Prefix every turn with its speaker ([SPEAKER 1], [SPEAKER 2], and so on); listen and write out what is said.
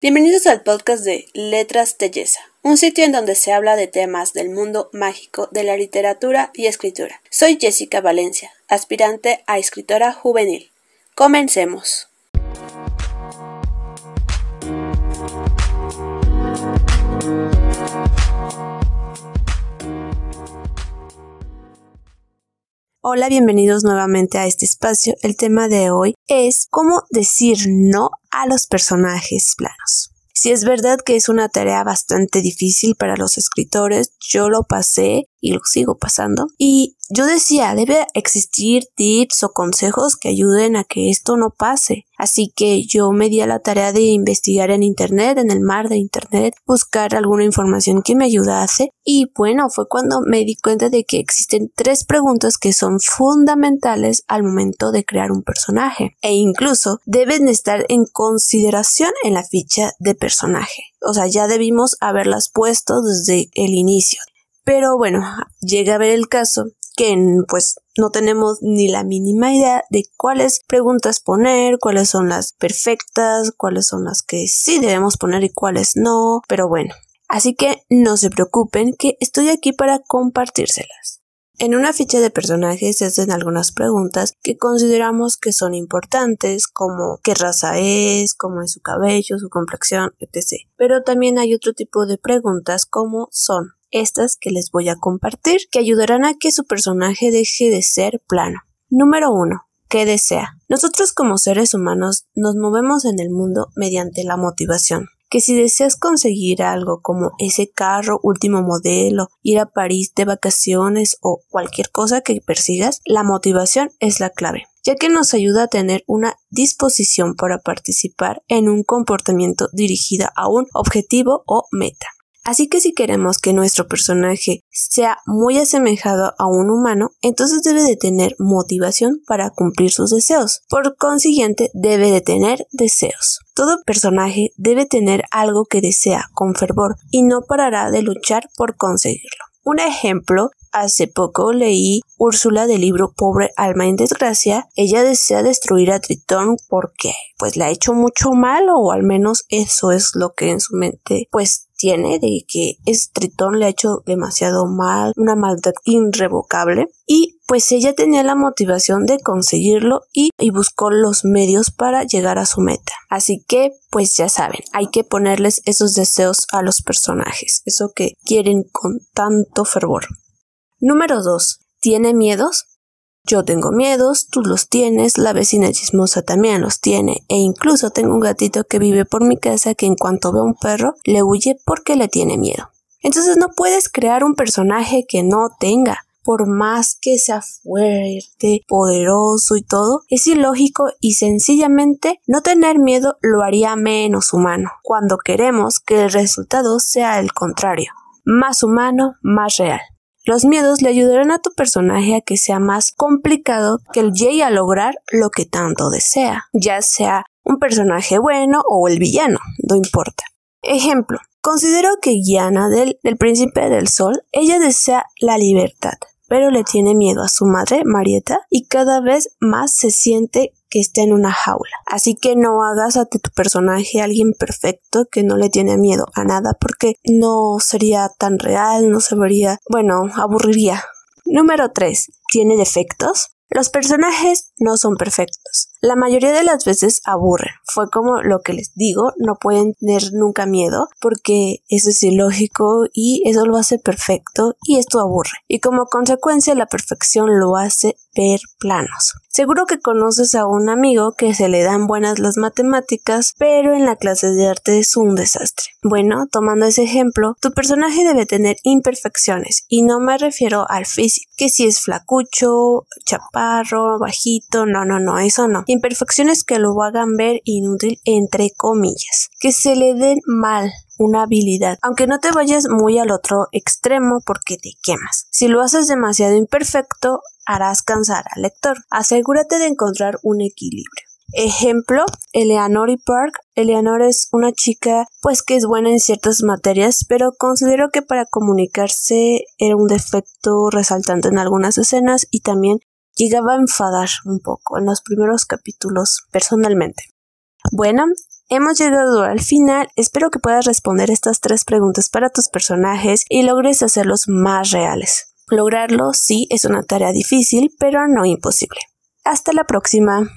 [SPEAKER 1] Bienvenidos al podcast de Letras Telleza, un sitio en donde se habla de temas del mundo mágico de la literatura y escritura. Soy Jessica Valencia, aspirante a escritora juvenil. Comencemos. Hola, bienvenidos nuevamente a este espacio. El tema de hoy es cómo decir no a los personajes planos. Si es verdad que es una tarea bastante difícil para los escritores, yo lo pasé y lo sigo pasando. Y yo decía, debe existir tips o consejos que ayuden a que esto no pase. Así que yo me di a la tarea de investigar en Internet, en el mar de Internet, buscar alguna información que me ayudase. Y bueno, fue cuando me di cuenta de que existen tres preguntas que son fundamentales al momento de crear un personaje. E incluso deben estar en consideración en la ficha de personaje. O sea, ya debimos haberlas puesto desde el inicio. Pero bueno, llega a ver el caso que pues no tenemos ni la mínima idea de cuáles preguntas poner, cuáles son las perfectas, cuáles son las que sí debemos poner y cuáles no, pero bueno. Así que no se preocupen que estoy aquí para compartírselas. En una ficha de personajes se hacen algunas preguntas que consideramos que son importantes, como qué raza es, cómo es su cabello, su complexión, etc. Pero también hay otro tipo de preguntas como son estas que les voy a compartir, que ayudarán a que su personaje deje de ser plano. Número 1. ¿Qué desea? Nosotros como seres humanos nos movemos en el mundo mediante la motivación. Que si deseas conseguir algo como ese carro último modelo, ir a París de vacaciones o cualquier cosa que persigas, la motivación es la clave ya que nos ayuda a tener una disposición para participar en un comportamiento dirigido a un objetivo o meta. Así que si queremos que nuestro personaje sea muy asemejado a un humano, entonces debe de tener motivación para cumplir sus deseos. Por consiguiente, debe de tener deseos. Todo personaje debe tener algo que desea con fervor y no parará de luchar por conseguirlo. Un ejemplo, hace poco leí Úrsula del libro Pobre alma en desgracia. Ella desea destruir a Tritón porque pues le ha hecho mucho mal o al menos eso es lo que en su mente pues tiene de que es Tritón le ha hecho demasiado mal, una maldad irrevocable y pues ella tenía la motivación de conseguirlo y, y buscó los medios para llegar a su meta. Así que pues ya saben, hay que ponerles esos deseos a los personajes, eso que quieren con tanto fervor. Número 2. ¿Tiene miedos? Yo tengo miedos, tú los tienes, la vecina chismosa también los tiene, e incluso tengo un gatito que vive por mi casa que en cuanto ve a un perro le huye porque le tiene miedo. Entonces no puedes crear un personaje que no tenga. Por más que sea fuerte, poderoso y todo, es ilógico y sencillamente no tener miedo lo haría menos humano, cuando queremos que el resultado sea el contrario, más humano, más real. Los miedos le ayudarán a tu personaje a que sea más complicado que el llegue a lograr lo que tanto desea, ya sea un personaje bueno o el villano, no importa. Ejemplo, considero que Guiana del, del Príncipe del Sol, ella desea la libertad, pero le tiene miedo a su madre, Marieta, y cada vez más se siente que está en una jaula. Así que no hagas a tu personaje alguien perfecto que no le tiene miedo a nada porque no sería tan real, no se vería, bueno, aburriría. Número 3. ¿Tiene defectos? Los personajes no son perfectos. La mayoría de las veces aburren. Fue como lo que les digo, no pueden tener nunca miedo porque eso es ilógico y eso lo hace perfecto y esto aburre. Y como consecuencia la perfección lo hace ver planos. Seguro que conoces a un amigo que se le dan buenas las matemáticas, pero en la clase de arte es un desastre. Bueno, tomando ese ejemplo, tu personaje debe tener imperfecciones, y no me refiero al físico, que si es flacucho, chaparro, bajito, no, no, no, eso no. Imperfecciones que lo hagan ver inútil entre comillas, que se le den mal, una habilidad, aunque no te vayas muy al otro extremo porque te quemas. Si lo haces demasiado imperfecto, harás cansar al lector. Asegúrate de encontrar un equilibrio. Ejemplo, Eleanor y Park. Eleanor es una chica pues que es buena en ciertas materias, pero considero que para comunicarse era un defecto resaltante en algunas escenas y también llegaba a enfadar un poco en los primeros capítulos personalmente. Bueno, Hemos llegado al final, espero que puedas responder estas tres preguntas para tus personajes y logres hacerlos más reales. Lograrlo sí es una tarea difícil, pero no imposible. Hasta la próxima.